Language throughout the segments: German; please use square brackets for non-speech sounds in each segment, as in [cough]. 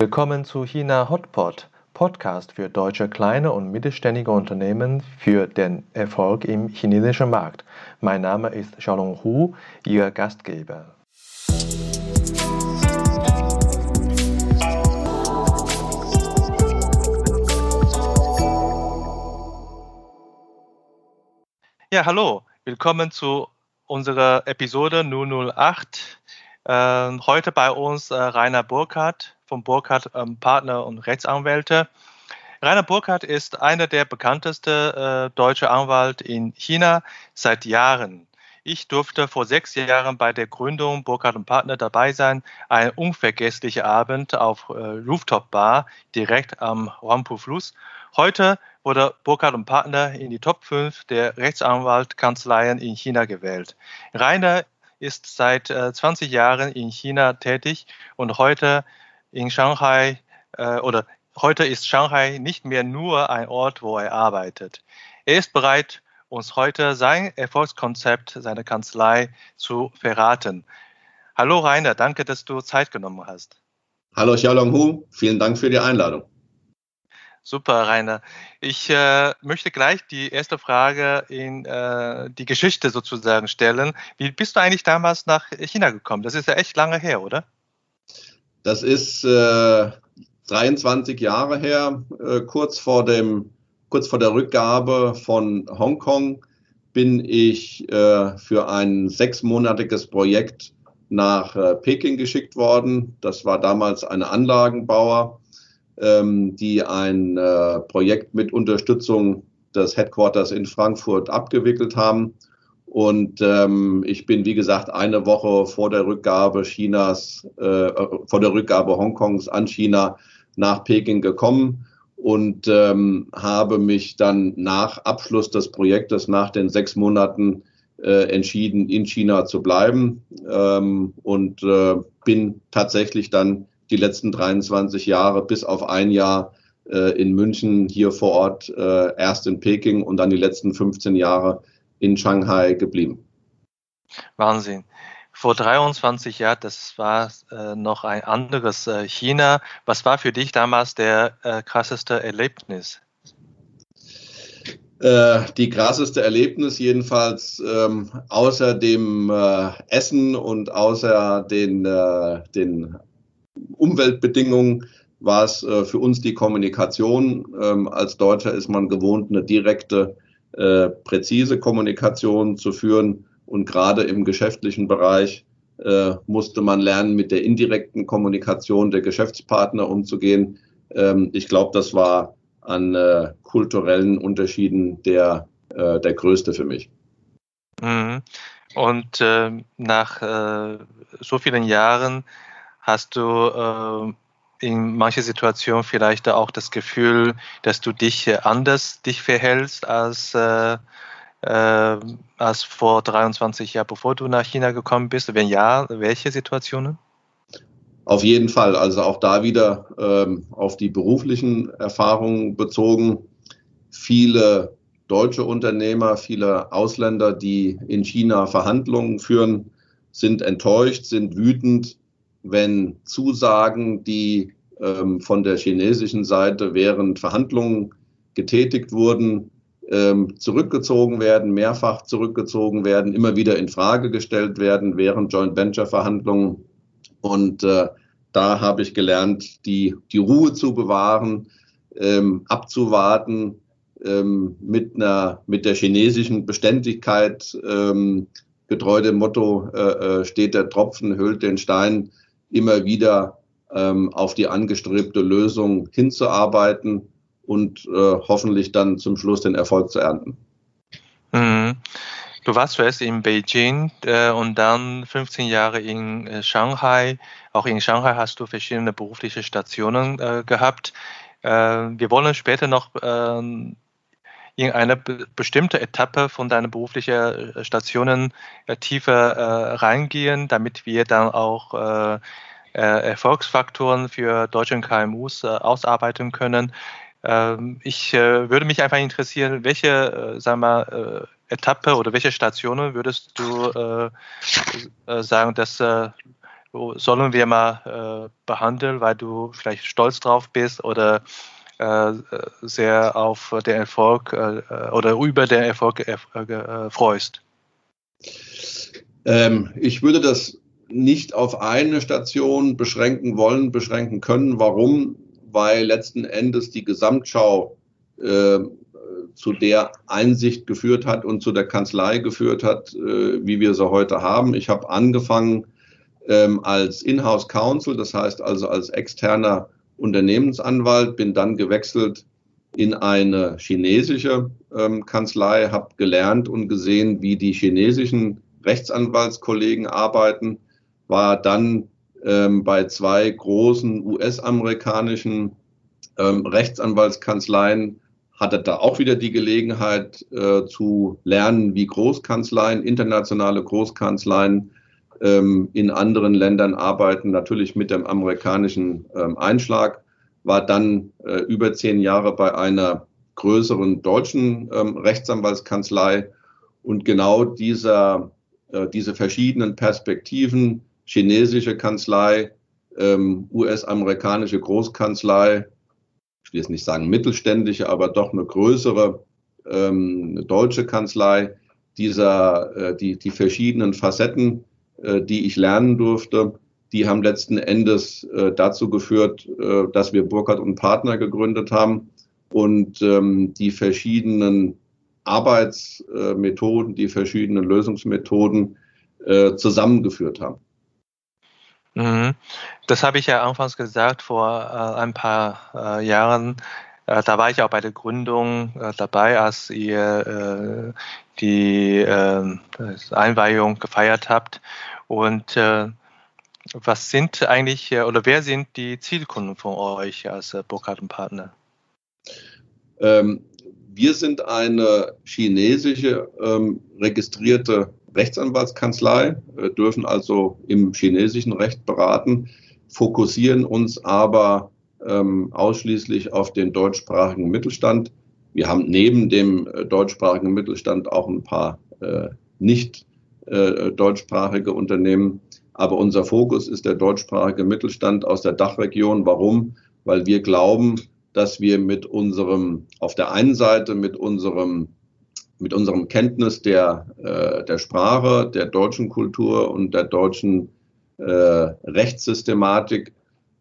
Willkommen zu China Hotpot, Podcast für deutsche kleine und mittelständige Unternehmen für den Erfolg im chinesischen Markt. Mein Name ist Xiaolong Hu, Ihr Gastgeber. Ja, hallo, willkommen zu unserer Episode 008. Äh, heute bei uns äh, Rainer Burkhardt von Burkhardt ähm, Partner und Rechtsanwälte. Rainer Burkhardt ist einer der bekanntesten äh, deutsche Anwalt in China seit Jahren. Ich durfte vor sechs Jahren bei der Gründung Burkhardt und Partner dabei sein. Ein unvergesslicher Abend auf äh, Rooftop Bar direkt am Huangpu-Fluss. Heute wurde Burkhardt und Partner in die Top 5 der Rechtsanwaltkanzleien in China gewählt. Rainer ist seit äh, 20 Jahren in China tätig und heute in Shanghai äh, oder heute ist Shanghai nicht mehr nur ein Ort, wo er arbeitet. Er ist bereit, uns heute sein Erfolgskonzept seiner Kanzlei zu verraten. Hallo Rainer, danke, dass du Zeit genommen hast. Hallo Xiaolong Hu, vielen Dank für die Einladung. Super, Rainer. Ich äh, möchte gleich die erste Frage in äh, die Geschichte sozusagen stellen. Wie bist du eigentlich damals nach China gekommen? Das ist ja echt lange her, oder? Das ist äh, 23 Jahre her, äh, kurz vor dem, kurz vor der Rückgabe von Hongkong bin ich äh, für ein sechsmonatiges Projekt nach äh, Peking geschickt worden. Das war damals eine Anlagenbauer ähm, die ein äh, Projekt mit Unterstützung des Headquarters in Frankfurt abgewickelt haben. Und ähm, ich bin, wie gesagt, eine Woche vor der Rückgabe Chinas, äh, vor der Rückgabe Hongkongs an China nach Peking gekommen und ähm, habe mich dann nach Abschluss des Projektes, nach den sechs Monaten, äh, entschieden, in China zu bleiben. Ähm, und äh, bin tatsächlich dann die letzten 23 Jahre bis auf ein Jahr äh, in München, hier vor Ort, äh, erst in Peking und dann die letzten 15 Jahre in Shanghai geblieben. Wahnsinn. Vor 23 Jahren, das war äh, noch ein anderes äh, China. Was war für dich damals der äh, krasseste Erlebnis? Äh, die krasseste Erlebnis jedenfalls ähm, außer dem äh, Essen und außer den, äh, den Umweltbedingungen war es für uns die Kommunikation. Ähm, als Deutscher ist man gewohnt, eine direkte, äh, präzise Kommunikation zu führen. Und gerade im geschäftlichen Bereich äh, musste man lernen, mit der indirekten Kommunikation der Geschäftspartner umzugehen. Ähm, ich glaube, das war an äh, kulturellen Unterschieden der, äh, der größte für mich. Mhm. Und äh, nach äh, so vielen Jahren Hast du äh, in manchen Situationen vielleicht auch das Gefühl, dass du dich äh, anders dich verhältst als, äh, äh, als vor 23 Jahren, bevor du nach China gekommen bist? Wenn ja, welche Situationen? Auf jeden Fall. Also auch da wieder ähm, auf die beruflichen Erfahrungen bezogen. Viele deutsche Unternehmer, viele Ausländer, die in China Verhandlungen führen, sind enttäuscht, sind wütend, wenn Zusagen, die ähm, von der chinesischen Seite während Verhandlungen getätigt wurden, ähm, zurückgezogen werden, mehrfach zurückgezogen werden, immer wieder in Frage gestellt werden während Joint Venture Verhandlungen. Und äh, da habe ich gelernt, die, die Ruhe zu bewahren, ähm, abzuwarten, ähm, mit einer, mit der chinesischen Beständigkeit, ähm, getreu dem Motto, äh, äh steht der Tropfen, hüllt den Stein, immer wieder ähm, auf die angestrebte Lösung hinzuarbeiten und äh, hoffentlich dann zum Schluss den Erfolg zu ernten. Mhm. Du warst zuerst in Beijing äh, und dann 15 Jahre in äh, Shanghai. Auch in Shanghai hast du verschiedene berufliche Stationen äh, gehabt. Äh, wir wollen später noch ähm, in eine bestimmte Etappe von deinen beruflichen äh, Stationen äh, tiefer äh, reingehen, damit wir dann auch Erfolgsfaktoren für deutsche KMUs ausarbeiten können. Ähm, ich würde mich einfach interessieren, welche sagen wir, Etappe oder welche Stationen würdest du sagen, dass sollen wir mal behandeln, weil du vielleicht stolz drauf bist oder sehr auf den Erfolg äh, oder über den Erfolg äh, freust? Ähm, ich würde das nicht auf eine Station beschränken wollen, beschränken können. Warum? Weil letzten Endes die Gesamtschau äh, zu der Einsicht geführt hat und zu der Kanzlei geführt hat, äh, wie wir sie heute haben. Ich habe angefangen ähm, als Inhouse Counsel, das heißt also als externer Unternehmensanwalt, bin dann gewechselt in eine chinesische ähm, Kanzlei, habe gelernt und gesehen, wie die chinesischen Rechtsanwaltskollegen arbeiten, war dann ähm, bei zwei großen US-amerikanischen ähm, Rechtsanwaltskanzleien, hatte da auch wieder die Gelegenheit äh, zu lernen, wie Großkanzleien, internationale Großkanzleien ähm, in anderen Ländern arbeiten, natürlich mit dem amerikanischen ähm, Einschlag, war dann äh, über zehn Jahre bei einer größeren deutschen ähm, Rechtsanwaltskanzlei. Und genau dieser, äh, diese verschiedenen Perspektiven, chinesische Kanzlei, ähm, US-amerikanische Großkanzlei, ich will jetzt nicht sagen mittelständische, aber doch eine größere ähm, eine deutsche Kanzlei, dieser, äh, die, die verschiedenen Facetten die ich lernen durfte, die haben letzten Endes äh, dazu geführt, äh, dass wir Burkhardt und Partner gegründet haben und ähm, die verschiedenen Arbeitsmethoden, die verschiedenen Lösungsmethoden zusammengeführt haben. Mhm. Das habe ich ja anfangs gesagt, vor ein paar Jahren. Da war ich auch bei der Gründung dabei, als ihr die Einweihung gefeiert habt. Und äh, was sind eigentlich äh, oder wer sind die Zielkunden von euch als äh, Burkhardt-Partner? Ähm, wir sind eine chinesische ähm, registrierte Rechtsanwaltskanzlei, äh, dürfen also im chinesischen Recht beraten, fokussieren uns aber ähm, ausschließlich auf den deutschsprachigen Mittelstand. Wir haben neben dem äh, deutschsprachigen Mittelstand auch ein paar äh, nicht äh, deutschsprachige Unternehmen. Aber unser Fokus ist der deutschsprachige Mittelstand aus der Dachregion. Warum? Weil wir glauben, dass wir mit unserem, auf der einen Seite mit unserem, mit unserem Kenntnis der, äh, der Sprache, der deutschen Kultur und der deutschen äh, Rechtssystematik,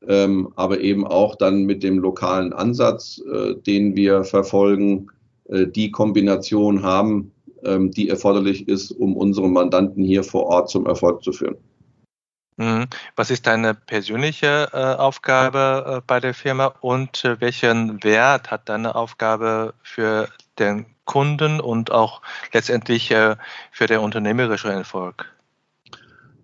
ähm, aber eben auch dann mit dem lokalen Ansatz, äh, den wir verfolgen, äh, die Kombination haben, ähm, die erforderlich ist, um unsere Mandanten hier vor Ort zum Erfolg zu führen. Mhm. Was ist deine persönliche äh, Aufgabe äh, bei der Firma und äh, welchen Wert hat deine Aufgabe für den Kunden und auch letztendlich für den unternehmerischen Erfolg?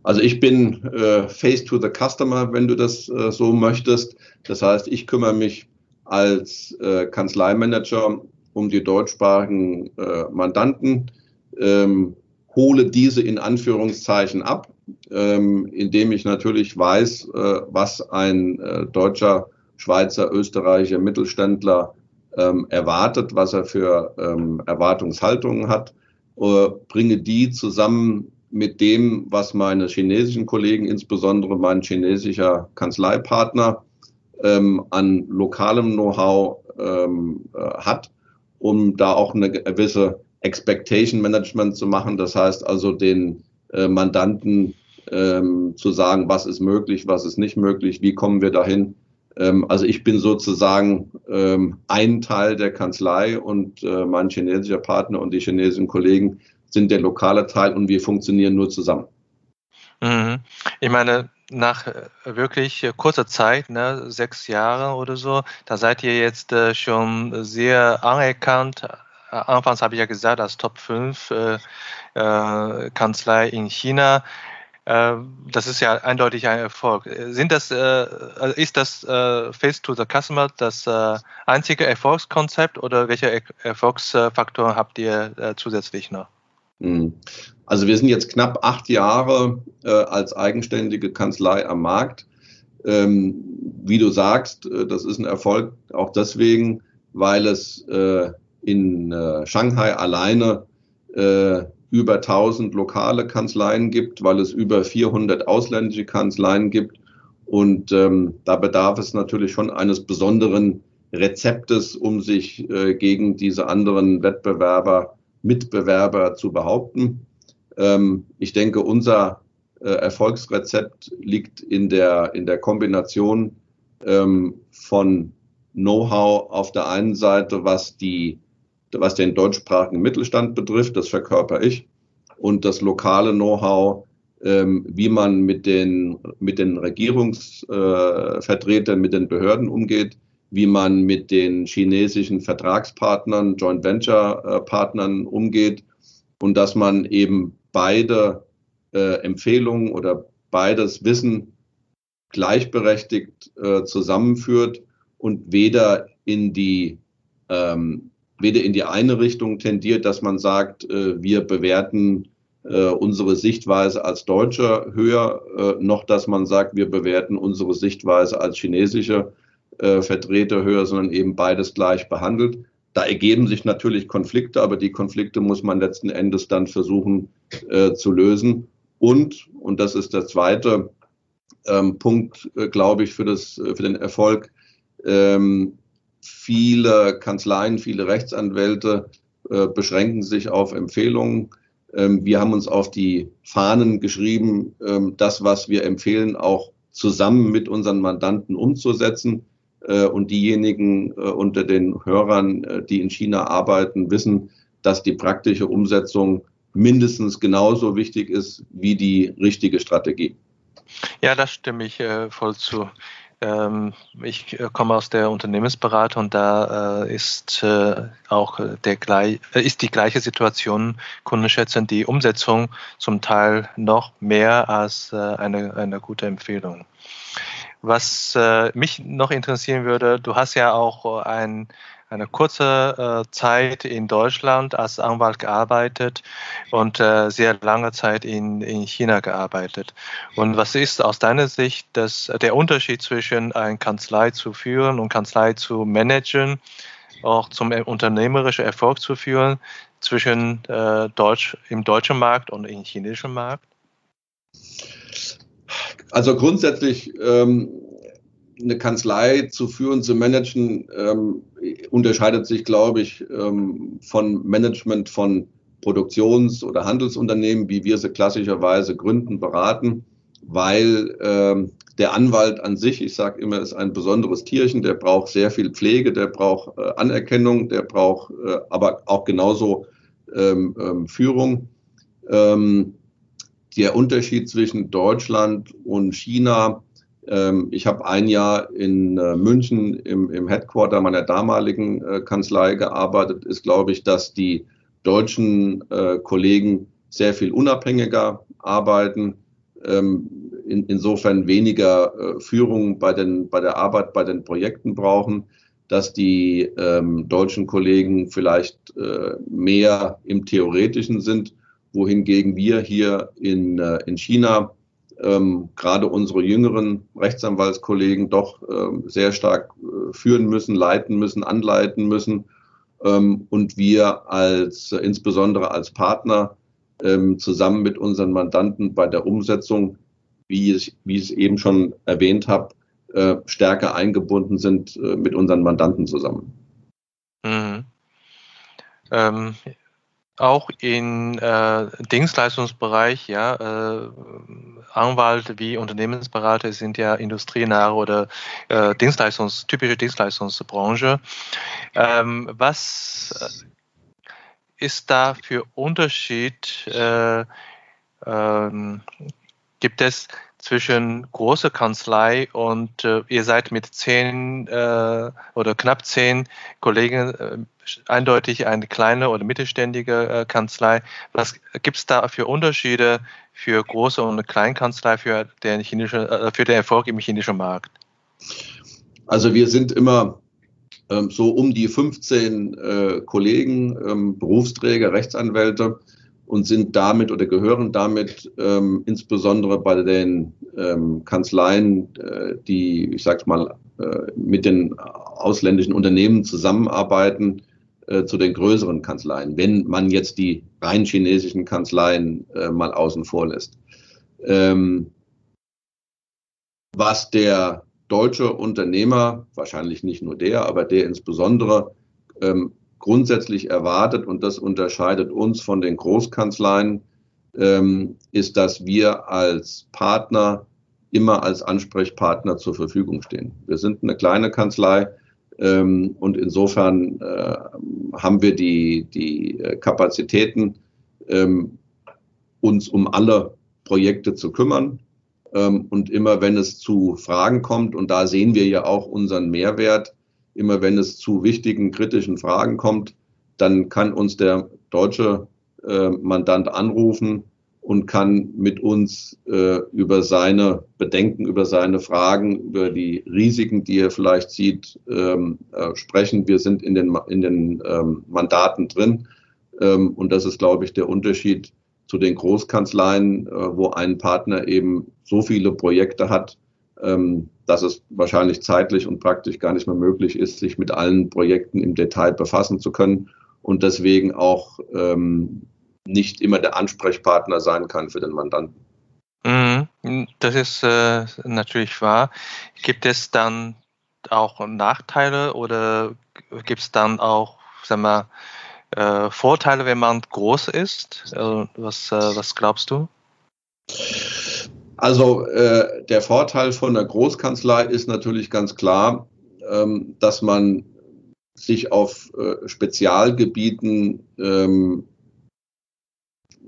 Also ich bin äh, face to the customer, wenn du das äh, so möchtest. Das heißt, ich kümmere mich als äh, Kanzleimanager um die deutschsprachigen äh, Mandanten, ähm, hole diese in Anführungszeichen ab, ähm, indem ich natürlich weiß, äh, was ein äh, deutscher, Schweizer, Österreicher Mittelständler ähm, erwartet, was er für ähm, Erwartungshaltungen hat, äh, bringe die zusammen mit dem, was meine chinesischen Kollegen, insbesondere mein chinesischer Kanzleipartner, ähm, an lokalem Know-how ähm, äh, hat um da auch eine gewisse Expectation Management zu machen. Das heißt also den äh, Mandanten ähm, zu sagen, was ist möglich, was ist nicht möglich, wie kommen wir dahin. Ähm, also ich bin sozusagen ähm, ein Teil der Kanzlei und äh, mein chinesischer Partner und die chinesischen Kollegen sind der lokale Teil und wir funktionieren nur zusammen. Mhm. Ich meine, nach äh, wirklich äh, kurzer Zeit, ne, sechs Jahre oder so, da seid ihr jetzt äh, schon sehr anerkannt. Anfangs habe ich ja gesagt, als Top 5 äh, äh, Kanzlei in China. Äh, das ist ja eindeutig ein Erfolg. Sind das, ist das Face to the Customer das einzige Erfolgskonzept oder welche Erfolgsfaktoren habt ihr zusätzlich noch? Mhm. Also wir sind jetzt knapp acht Jahre äh, als eigenständige Kanzlei am Markt. Ähm, wie du sagst, äh, das ist ein Erfolg auch deswegen, weil es äh, in äh, Shanghai alleine äh, über 1000 lokale Kanzleien gibt, weil es über 400 ausländische Kanzleien gibt. Und ähm, da bedarf es natürlich schon eines besonderen Rezeptes, um sich äh, gegen diese anderen Wettbewerber, Mitbewerber zu behaupten. Ähm, ich denke, unser äh, Erfolgsrezept liegt in der, in der Kombination ähm, von Know-how auf der einen Seite, was die was den deutschsprachigen Mittelstand betrifft, das verkörper ich, und das lokale Know-how, ähm, wie man mit den, mit den Regierungsvertretern, äh, mit den Behörden umgeht, wie man mit den chinesischen Vertragspartnern, Joint Venture Partnern umgeht und dass man eben beide äh, Empfehlungen oder beides Wissen gleichberechtigt äh, zusammenführt und weder in die ähm, weder in die eine Richtung tendiert, dass man sagt, äh, wir bewerten äh, unsere Sichtweise als Deutscher höher, äh, noch dass man sagt, wir bewerten unsere Sichtweise als chinesische äh, Vertreter höher, sondern eben beides gleich behandelt. Da ergeben sich natürlich Konflikte, aber die Konflikte muss man letzten Endes dann versuchen äh, zu lösen. Und, und das ist der zweite ähm, Punkt, äh, glaube ich, für, das, für den Erfolg, ähm, viele Kanzleien, viele Rechtsanwälte äh, beschränken sich auf Empfehlungen. Ähm, wir haben uns auf die Fahnen geschrieben, ähm, das, was wir empfehlen, auch zusammen mit unseren Mandanten umzusetzen. Äh, und diejenigen äh, unter den Hörern, äh, die in China arbeiten, wissen, dass die praktische Umsetzung mindestens genauso wichtig ist wie die richtige Strategie. Ja, das stimme ich äh, voll zu. Ähm, ich komme aus der Unternehmensberatung und da ist auch der ist die gleiche Situation. Kunden schätzen die Umsetzung zum Teil noch mehr als eine, eine gute Empfehlung. Was mich noch interessieren würde, du hast ja auch ein eine kurze äh, Zeit in Deutschland als Anwalt gearbeitet und äh, sehr lange Zeit in, in China gearbeitet. Und was ist aus deiner Sicht das, der Unterschied zwischen eine Kanzlei zu führen und Kanzlei zu managen, auch zum unternehmerischen Erfolg zu führen, zwischen äh, Deutsch, im deutschen Markt und im chinesischen Markt? Also grundsätzlich ähm, eine Kanzlei zu führen, zu managen, ähm, unterscheidet sich, glaube ich, ähm, von Management von Produktions- oder Handelsunternehmen, wie wir sie klassischerweise gründen, beraten, weil ähm, der Anwalt an sich, ich sage immer, ist ein besonderes Tierchen, der braucht sehr viel Pflege, der braucht äh, Anerkennung, der braucht äh, aber auch genauso ähm, ähm, Führung. Ähm, der Unterschied zwischen Deutschland und China ähm, ich habe ein Jahr in äh, München im, im Headquarter meiner damaligen äh, Kanzlei gearbeitet, ist, glaube ich, dass die deutschen äh, Kollegen sehr viel unabhängiger arbeiten, ähm, in, insofern weniger Führung bei, den, bei der Arbeit bei den Projekten brauchen, dass die ähm, deutschen Kollegen vielleicht mehr im Theoretischen sind, wohingegen wir hier in, in China ähm, gerade unsere jüngeren Rechtsanwaltskollegen doch ähm, sehr stark äh, führen müssen, leiten müssen, anleiten müssen. Ähm, und wir als, äh, insbesondere als Partner, ähm, zusammen mit unseren Mandanten bei der Umsetzung, wie ich, wie ich es eben schon erwähnt habe, äh, stärker eingebunden sind äh, mit unseren Mandanten zusammen. Mhm. Auch im äh, Dienstleistungsbereich, ja, äh, Anwalt wie Unternehmensberater sind ja industrienahe oder äh, Dienstleistungs, typische Dienstleistungsbranche. Ähm, was ist da für Unterschied? Äh, ähm, gibt es zwischen großer Kanzlei und äh, ihr seid mit zehn äh, oder knapp zehn Kollegen äh, eindeutig eine kleine oder mittelständige äh, Kanzlei. Was gibt es da für Unterschiede für große und kleine Kanzlei für den, chinesischen, äh, für den Erfolg im chinesischen Markt? Also wir sind immer ähm, so um die 15 äh, Kollegen, ähm, Berufsträger, Rechtsanwälte und sind damit oder gehören damit ähm, insbesondere bei den ähm, Kanzleien, äh, die, ich sag's mal, äh, mit den ausländischen Unternehmen zusammenarbeiten, äh, zu den größeren Kanzleien, wenn man jetzt die rein chinesischen Kanzleien äh, mal außen vor lässt. Ähm, was der deutsche Unternehmer, wahrscheinlich nicht nur der, aber der insbesondere ähm, grundsätzlich erwartet, und das unterscheidet uns von den Großkanzleien, ähm, ist, dass wir als Partner immer als Ansprechpartner zur Verfügung stehen. Wir sind eine kleine Kanzlei ähm, und insofern äh, haben wir die, die äh, Kapazitäten, ähm, uns um alle Projekte zu kümmern. Ähm, und immer wenn es zu Fragen kommt, und da sehen wir ja auch unseren Mehrwert, immer wenn es zu wichtigen, kritischen Fragen kommt, dann kann uns der deutsche äh, Mandant anrufen und kann mit uns äh, über seine Bedenken, über seine Fragen, über die Risiken, die er vielleicht sieht, ähm, äh, sprechen. Wir sind in den, in den ähm, Mandaten drin. Ähm, und das ist, glaube ich, der Unterschied zu den Großkanzleien, äh, wo ein Partner eben so viele Projekte hat, dass es wahrscheinlich zeitlich und praktisch gar nicht mehr möglich ist, sich mit allen Projekten im Detail befassen zu können und deswegen auch ähm, nicht immer der Ansprechpartner sein kann für den Mandanten. Mhm. Das ist äh, natürlich wahr. Gibt es dann auch Nachteile oder gibt es dann auch, sag mal, äh, Vorteile, wenn man groß ist? Äh, was, äh, was glaubst du? Also äh, der Vorteil von einer Großkanzlei ist natürlich ganz klar, ähm, dass man sich auf äh, Spezialgebieten ähm,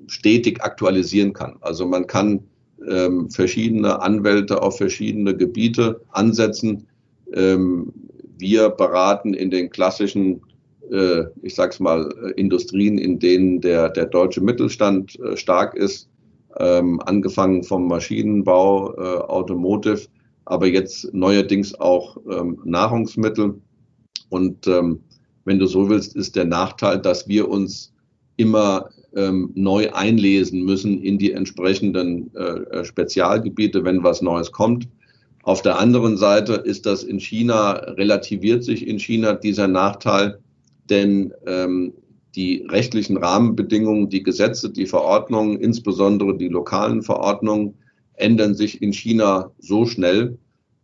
stetig aktualisieren kann. Also man kann ähm, verschiedene Anwälte auf verschiedene Gebiete ansetzen. Ähm, wir beraten in den klassischen, äh, ich sag's mal, Industrien, in denen der, der deutsche Mittelstand äh, stark ist, ähm, angefangen vom Maschinenbau, äh, Automotive, aber jetzt neuerdings auch ähm, Nahrungsmittel. Und ähm, wenn du so willst, ist der Nachteil, dass wir uns immer ähm, neu einlesen müssen in die entsprechenden äh, Spezialgebiete, wenn was Neues kommt. Auf der anderen Seite ist das in China, relativiert sich in China dieser Nachteil, denn ähm, die rechtlichen Rahmenbedingungen, die Gesetze, die Verordnungen, insbesondere die lokalen Verordnungen, ändern sich in China so schnell,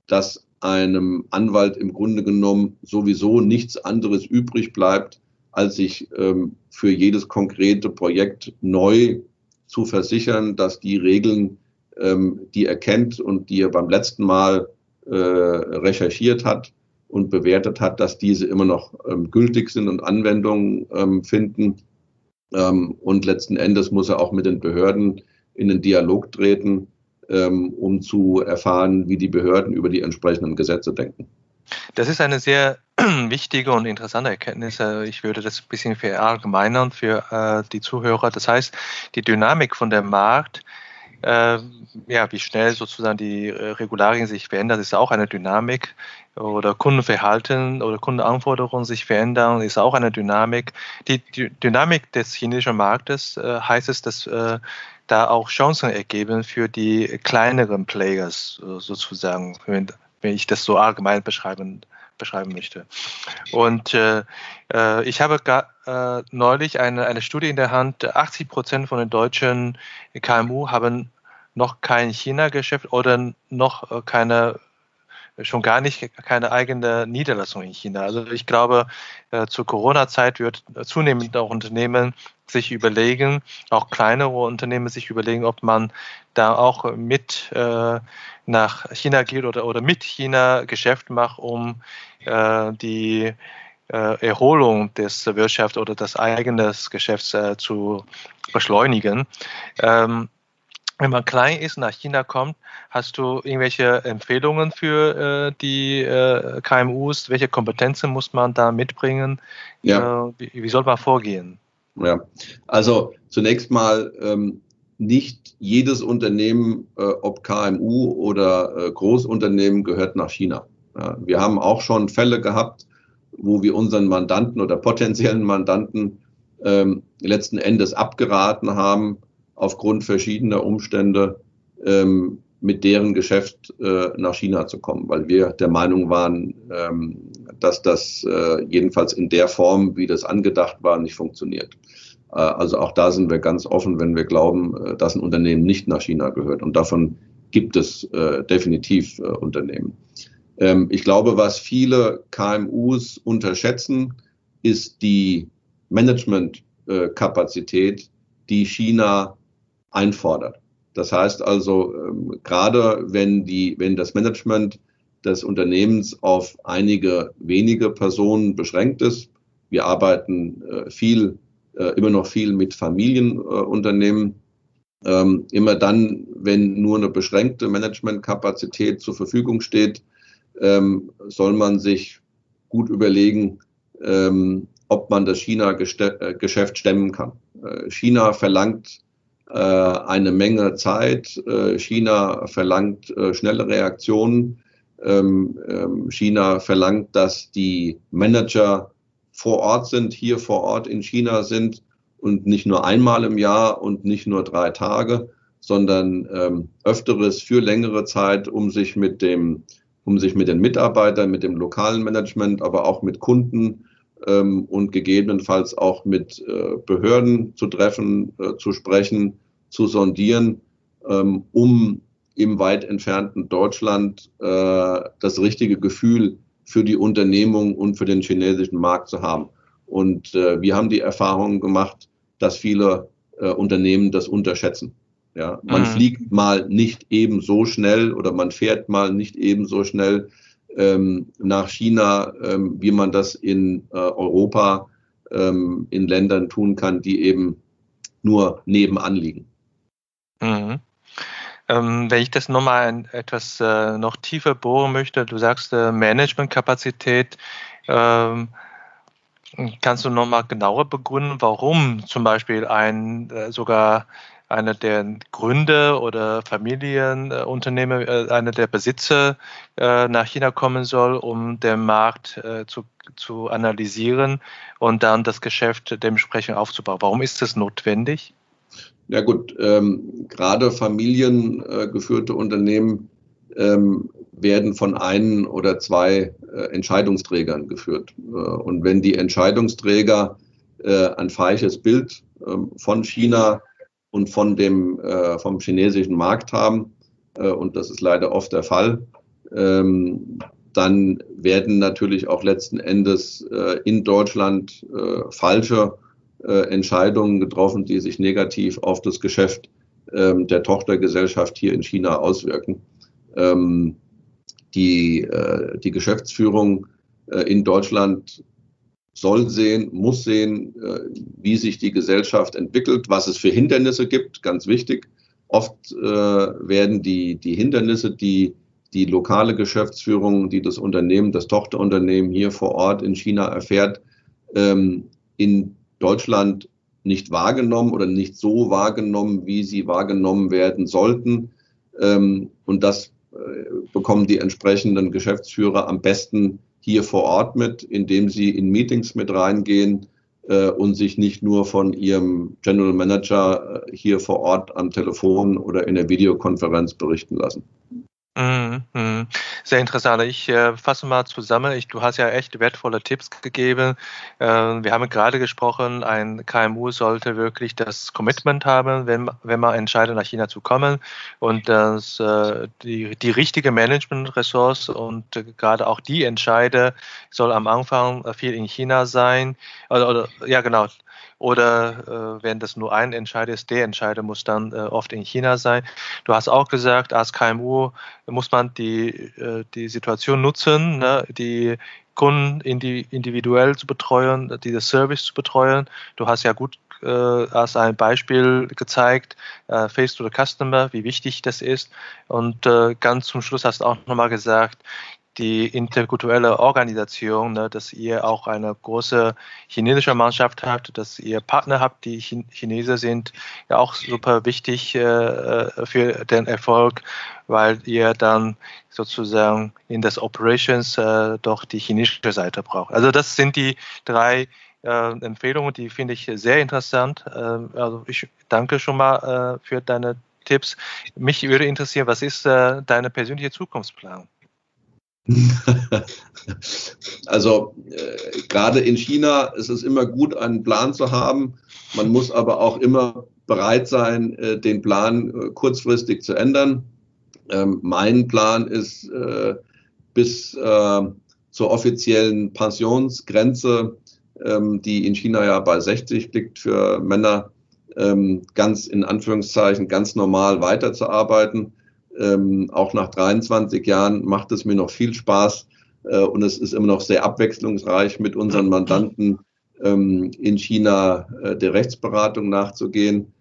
dass einem Anwalt im Grunde genommen sowieso nichts anderes übrig bleibt, als sich ähm, für jedes konkrete Projekt neu zu versichern, dass die Regeln, ähm, die er kennt und die er beim letzten Mal äh, recherchiert hat und bewertet hat, dass diese immer noch ähm, gültig sind und Anwendungen ähm, finden. Ähm, und letzten Endes muss er auch mit den Behörden in den Dialog treten, ähm, um zu erfahren, wie die Behörden über die entsprechenden Gesetze denken. Das ist eine sehr [clears throat] wichtige und interessante Erkenntnis. Äh, ich würde das ein bisschen verallgemeinern für äh, die Zuhörer. Das heißt, die Dynamik von dem Markt, ja, wie schnell sozusagen die Regularien sich verändern, ist auch eine Dynamik. Oder Kundenverhalten oder Kundenanforderungen sich verändern, ist auch eine Dynamik. Die, die Dynamik des chinesischen Marktes heißt es, dass da auch Chancen ergeben für die kleineren Players sozusagen, wenn, wenn ich das so allgemein beschreiben beschreiben möchte. Und äh, äh, ich habe gar, äh, neulich eine, eine Studie in der Hand, 80 Prozent von den deutschen KMU haben noch kein China-Geschäft oder noch äh, keine schon gar nicht keine eigene Niederlassung in China. Also ich glaube, äh, zur Corona-Zeit wird zunehmend auch Unternehmen sich überlegen, auch kleinere Unternehmen sich überlegen, ob man da auch mit äh, nach China geht oder, oder mit China Geschäft macht, um äh, die äh, Erholung des Wirtschafts oder des eigenen Geschäfts äh, zu beschleunigen. Ähm, wenn man klein ist, nach China kommt, hast du irgendwelche Empfehlungen für äh, die äh, KMUs? Welche Kompetenzen muss man da mitbringen? Ja. Äh, wie, wie, soll man vorgehen? Ja, also zunächst mal ähm, nicht jedes Unternehmen, äh, ob KMU oder äh, Großunternehmen, gehört nach China. Ja, wir haben auch schon Fälle gehabt, wo wir unseren Mandanten oder potenziellen Mandanten ähm, letzten Endes abgeraten haben, aufgrund verschiedener Umstände ähm, mit deren Geschäft äh, nach China zu kommen, weil wir der Meinung waren, ähm, dass das äh, jedenfalls in der Form, wie das angedacht war, nicht funktioniert. Äh, also auch da sind wir ganz offen, wenn wir glauben, äh, dass ein Unternehmen nicht nach China gehört. Und davon gibt es äh, definitiv äh, Unternehmen. Ähm, ich glaube, was viele KMUs unterschätzen, ist die Managementkapazität, die China einfordert. Das heißt also, ähm, gerade wenn die, wenn das Management des Unternehmens auf einige wenige Personen beschränkt ist, wir arbeiten äh, viel, äh, immer noch viel mit Familienunternehmen, ähm, immer dann, wenn nur eine beschränkte Managementkapazität zur Verfügung steht, ähm, soll man sich gut überlegen, ähm, ob man das China-Geschäft stemmen kann. Äh, China verlangt äh, eine Menge Zeit. Äh, China verlangt äh, schnelle Reaktionen. Ähm, ähm, China verlangt, dass die Manager vor Ort sind, hier vor Ort in China sind und nicht nur einmal im Jahr und nicht nur drei Tage, sondern ähm, öfteres für längere Zeit, um sich mit dem, um sich mit den Mitarbeitern, mit dem lokalen Management, aber auch mit Kunden ähm, und gegebenenfalls auch mit äh, Behörden zu treffen, äh, zu sprechen, zu sondieren, ähm, um im weit entfernten Deutschland äh, das richtige Gefühl für die Unternehmung und für den chinesischen Markt zu haben. Und äh, wir haben die Erfahrung gemacht, dass viele äh, Unternehmen das unterschätzen. Ja, man mhm. fliegt mal nicht eben so schnell oder man fährt mal nicht eben so schnell ähm, nach China, ähm, wie man das in äh, Europa ähm, in Ländern tun kann, die eben nur nebenan liegen. Mhm. Ähm, wenn ich das nochmal etwas äh, noch tiefer bohren möchte, du sagst äh, Managementkapazität, ähm, kannst du nochmal genauer begründen, warum zum Beispiel ein äh, sogar einer der Gründer oder Familienunternehmer, äh, einer der Besitzer äh, nach China kommen soll, um den Markt äh, zu, zu analysieren und dann das Geschäft dementsprechend aufzubauen. Warum ist das notwendig? Ja gut, ähm, gerade familiengeführte Unternehmen ähm, werden von einem oder zwei äh, Entscheidungsträgern geführt. Äh, und wenn die Entscheidungsträger äh, ein falsches Bild ähm, von China und von dem, äh, vom chinesischen Markt haben, äh, und das ist leider oft der Fall, ähm, dann werden natürlich auch letzten Endes äh, in Deutschland äh, falsche äh, Entscheidungen getroffen, die sich negativ auf das Geschäft ähm, der Tochtergesellschaft hier in China auswirken. Ähm, die, äh, die Geschäftsführung in Deutschland soll sehen, muss sehen, äh, wie sich die Gesellschaft entwickelt, was es für Hindernisse gibt, ganz wichtig. Oft äh, werden die, die Hindernisse, die die lokale Geschäftsführung, die das Unternehmen, das Tochterunternehmen hier vor Ort in China erfährt, ähm, in Deutschland nicht wahrgenommen oder nicht so wahrgenommen, wie sie wahrgenommen werden sollten. Ähm, und das äh, bekommen die entsprechenden Geschäftsführer am besten hier vor Ort mit, indem sie in Meetings mit reingehen äh, und sich nicht nur von ihrem General Manager äh, hier vor Ort am Telefon oder in der Videokonferenz berichten lassen. Mhm. Sehr interessant. Ich äh, fasse mal zusammen. Ich, du hast ja echt wertvolle Tipps gegeben. Äh, wir haben gerade gesprochen, ein KMU sollte wirklich das Commitment haben, wenn, wenn man entscheidet, nach China zu kommen und das, äh, die, die richtige Management-Ressource und äh, gerade auch die Entscheide soll am Anfang viel in China sein. Oder, oder ja, genau oder äh, wenn das nur ein Entscheider ist, der Entscheider muss dann äh, oft in China sein. Du hast auch gesagt, als KMU muss man die, äh, die Situation nutzen, ne, die Kunden individuell zu betreuen, diese Service zu betreuen. Du hast ja gut äh, als ein Beispiel gezeigt, äh, Face to the Customer, wie wichtig das ist. Und äh, ganz zum Schluss hast du auch nochmal gesagt, die interkulturelle Organisation, ne, dass ihr auch eine große chinesische Mannschaft habt, dass ihr Partner habt, die Chinesen sind, ja auch super wichtig äh, äh, für den Erfolg, weil ihr dann sozusagen in das Operations äh, doch die chinesische Seite braucht. Also das sind die drei äh, Empfehlungen, die finde ich sehr interessant. Äh, also ich danke schon mal äh, für deine Tipps. Mich würde interessieren, was ist deine persönliche Zukunftsplan? [laughs] Also äh, gerade in China ist es immer gut, einen Plan zu haben. Man muss aber auch immer bereit sein, äh, den Plan äh, kurzfristig zu ändern. Ähm, mein Plan ist äh, bis äh, zur offiziellen Pensionsgrenze, ähm, die in China ja bei 60 liegt für Männer, ähm, ganz in Anführungszeichen ganz normal weiterzuarbeiten. Ähm, auch nach 23 Jahren macht es mir noch viel Spaß äh, und es ist immer noch sehr abwechslungsreich mit unseren Mandanten ähm, in China äh, der Rechtsberatung nachzugehen.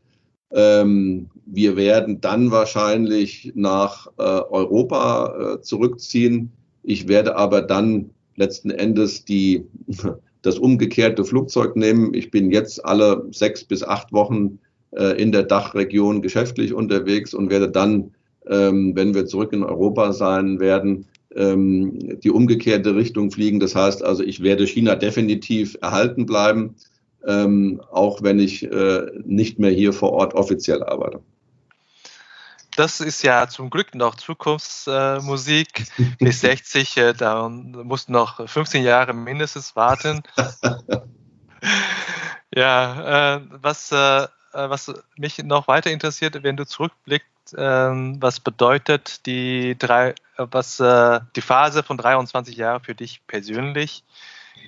Ähm, wir werden dann wahrscheinlich nach äh, Europa äh, zurückziehen. Ich werde aber dann letzten Endes die, [laughs] das umgekehrte Flugzeug nehmen. Ich bin jetzt alle sechs bis acht Wochen äh, in der Dachregion geschäftlich unterwegs und werde dann, ähm, wenn wir zurück in Europa sein werden, ähm, die umgekehrte Richtung fliegen. Das heißt also, ich werde China definitiv erhalten bleiben, ähm, auch wenn ich äh, nicht mehr hier vor Ort offiziell arbeite. Das ist ja zum Glück noch Zukunftsmusik. Äh, [laughs] Bis 60, äh, da musst du noch 15 Jahre mindestens warten. [laughs] ja, äh, was, äh, was mich noch weiter interessiert, wenn du zurückblickst, ähm, was bedeutet die drei, was äh, die Phase von 23 Jahren für dich persönlich,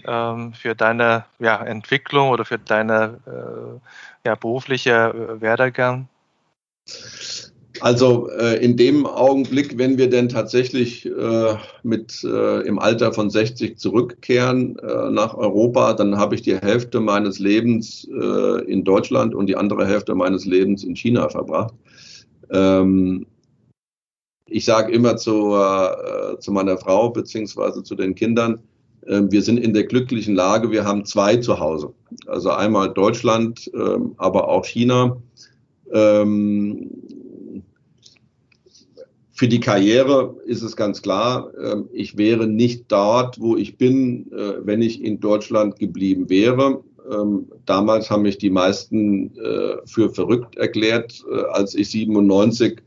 ähm, für deine ja, Entwicklung oder für deine äh, ja, berufliche äh, Werdegang? Also äh, in dem Augenblick, wenn wir denn tatsächlich äh, mit äh, im Alter von 60 zurückkehren äh, nach Europa, dann habe ich die Hälfte meines Lebens äh, in Deutschland und die andere Hälfte meines Lebens in China verbracht. Ähm, ich sage immer zu, äh, zu meiner Frau beziehungsweise zu den Kindern, wir sind in der glücklichen Lage, wir haben zwei zu Hause. Also einmal Deutschland, äh, aber auch China. Ähm, für die Karriere ist es ganz klar, ähm, ich wäre nicht dort, wo ich bin, äh, wenn ich in Deutschland geblieben wäre. Ähm, damals haben mich die meisten äh, für verrückt erklärt, äh, als ich 97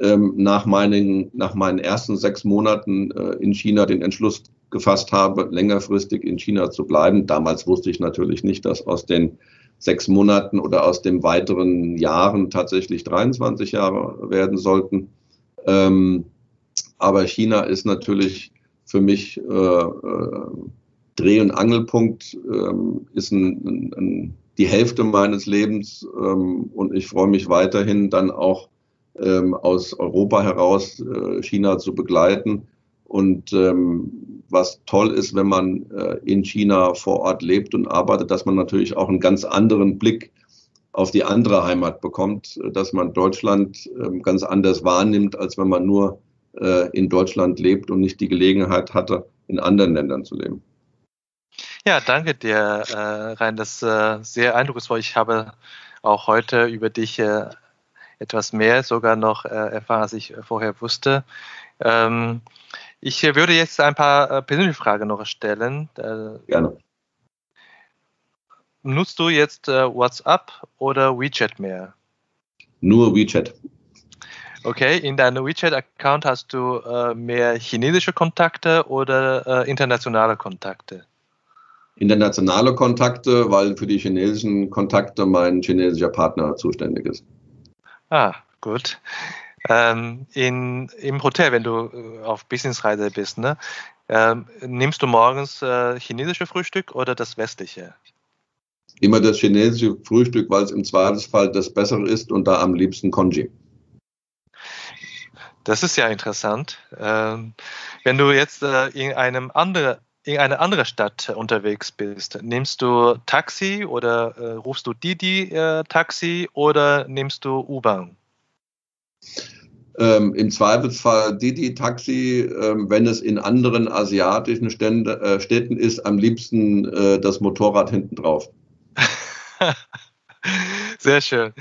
ähm, nach, meinen, nach meinen ersten sechs Monaten in China den Entschluss gefasst habe, längerfristig in China zu bleiben. Damals wusste ich natürlich nicht, dass aus den sechs Monaten oder aus den weiteren Jahren tatsächlich 23 Jahre werden sollten. Ähm, aber China ist natürlich für mich äh, äh, Dreh- und Angelpunkt ähm, ist ein, ein, die Hälfte meines Lebens ähm, und ich freue mich weiterhin dann auch ähm, aus Europa heraus äh, China zu begleiten. Und ähm, was toll ist, wenn man äh, in China vor Ort lebt und arbeitet, dass man natürlich auch einen ganz anderen Blick auf die andere Heimat bekommt, dass man Deutschland äh, ganz anders wahrnimmt, als wenn man nur äh, in Deutschland lebt und nicht die Gelegenheit hatte, in anderen Ländern zu leben. Ja, danke dir, äh, Rein. Das ist äh, sehr eindrucksvoll. Ich habe auch heute über dich äh, etwas mehr sogar noch äh, erfahren, als ich vorher wusste. Ähm, ich würde jetzt ein paar persönliche Fragen noch stellen. Gerne. Nutzt du jetzt WhatsApp oder WeChat mehr? Nur WeChat. Okay, in deinem WeChat-Account hast du mehr chinesische Kontakte oder internationale Kontakte? internationale Kontakte, weil für die chinesischen Kontakte mein chinesischer Partner zuständig ist. Ah, gut. Ähm, in, Im Hotel, wenn du äh, auf Businessreise bist, ne, ähm, nimmst du morgens äh, chinesische Frühstück oder das westliche? Immer das chinesische Frühstück, weil es im Zweifelsfall das bessere ist und da am liebsten Konji. Das ist ja interessant. Ähm, wenn du jetzt äh, in einem anderen in eine andere Stadt unterwegs bist, nimmst du Taxi oder äh, rufst du Didi äh, Taxi oder nimmst du U-Bahn? Ähm, Im Zweifelsfall Didi Taxi, ähm, wenn es in anderen asiatischen Stände, äh, Städten ist, am liebsten äh, das Motorrad hinten drauf. [laughs] Sehr schön.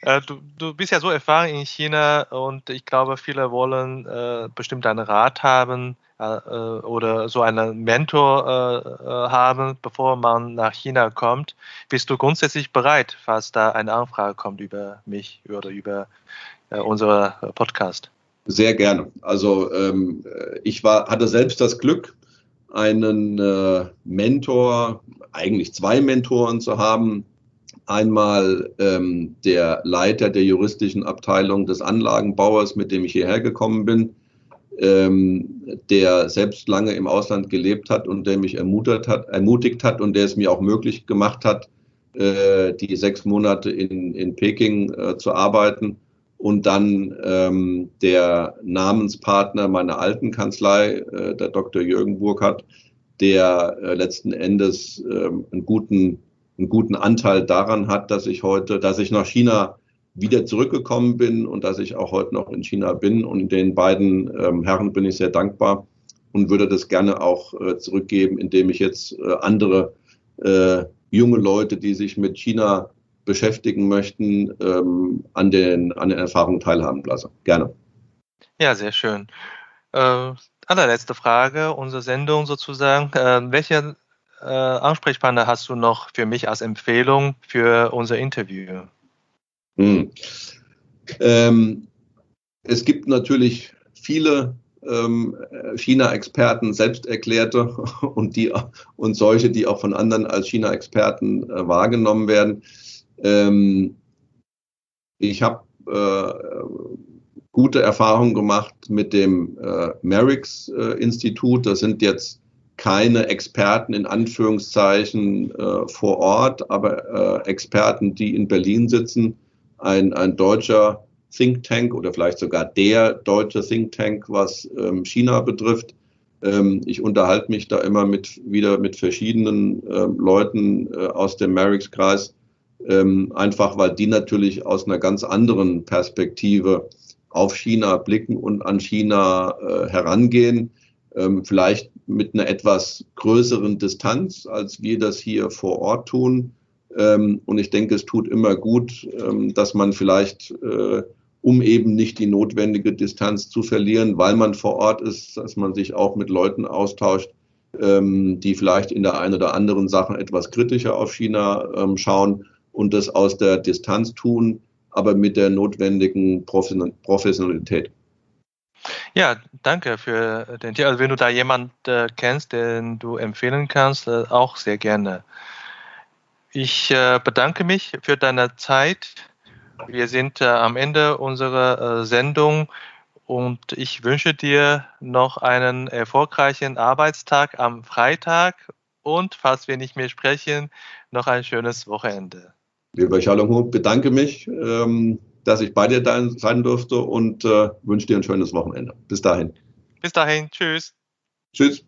Äh, du, du, bist ja so erfahren in China und ich glaube, viele wollen äh, bestimmt einen Rat haben äh, oder so einen Mentor äh, äh, haben, bevor man nach China kommt. Bist du grundsätzlich bereit, falls da eine Anfrage kommt über mich oder über äh, unser Podcast? Sehr gerne. Also ähm, ich war, hatte selbst das Glück, einen äh, Mentor, eigentlich zwei Mentoren zu haben. Einmal ähm, der Leiter der juristischen Abteilung des Anlagenbauers, mit dem ich hierher gekommen bin, ähm, der selbst lange im Ausland gelebt hat und der mich ermutigt hat, ermutigt hat und der es mir auch möglich gemacht hat, äh, die sechs Monate in, in Peking äh, zu arbeiten. Und dann ähm, der Namenspartner meiner alten Kanzlei, äh, der Dr. Jürgen Burkhardt, der äh, letzten Endes äh, einen, guten, einen guten Anteil daran hat, dass ich heute, dass ich nach China wieder zurückgekommen bin und dass ich auch heute noch in China bin. Und den beiden ähm, Herren bin ich sehr dankbar und würde das gerne auch äh, zurückgeben, indem ich jetzt äh, andere äh, junge Leute, die sich mit China beschäftigen möchten, ähm, an, den, an den Erfahrungen teilhaben lasse. Gerne. Ja, sehr schön. Äh, allerletzte Frage unserer Sendung sozusagen. Äh, welche äh, Ansprechpartner hast du noch für mich als Empfehlung für unser Interview? Hm. Ähm, es gibt natürlich viele ähm, China-Experten, selbsterklärte [laughs] und, die, und solche, die auch von anderen als China-Experten äh, wahrgenommen werden. Ähm, ich habe äh, gute Erfahrungen gemacht mit dem äh, Merix-Institut. Äh, das sind jetzt keine Experten in Anführungszeichen äh, vor Ort, aber äh, Experten, die in Berlin sitzen ein, ein deutscher Think Tank oder vielleicht sogar der deutsche Think Tank, was ähm, China betrifft. Ähm, ich unterhalte mich da immer mit, wieder mit verschiedenen ähm, Leuten äh, aus dem Merix-Kreis, ähm, einfach weil die natürlich aus einer ganz anderen Perspektive auf China blicken und an China äh, herangehen. Ähm, vielleicht mit einer etwas größeren Distanz, als wir das hier vor Ort tun. Ähm, und ich denke, es tut immer gut, ähm, dass man vielleicht, äh, um eben nicht die notwendige Distanz zu verlieren, weil man vor Ort ist, dass man sich auch mit Leuten austauscht, ähm, die vielleicht in der einen oder anderen Sache etwas kritischer auf China schauen und das aus der Distanz tun, aber mit der notwendigen Professionalität. Ja, danke für den Tipp. Also wenn du da jemanden äh, kennst, den du empfehlen kannst, äh, auch sehr gerne. Ich äh, bedanke mich für deine Zeit. Wir sind äh, am Ende unserer äh, Sendung und ich wünsche dir noch einen erfolgreichen Arbeitstag am Freitag und, falls wir nicht mehr sprechen, noch ein schönes Wochenende. Lieber Shalom, bedanke mich, ähm, dass ich bei dir sein durfte und äh, wünsche dir ein schönes Wochenende. Bis dahin. Bis dahin. Tschüss. Tschüss.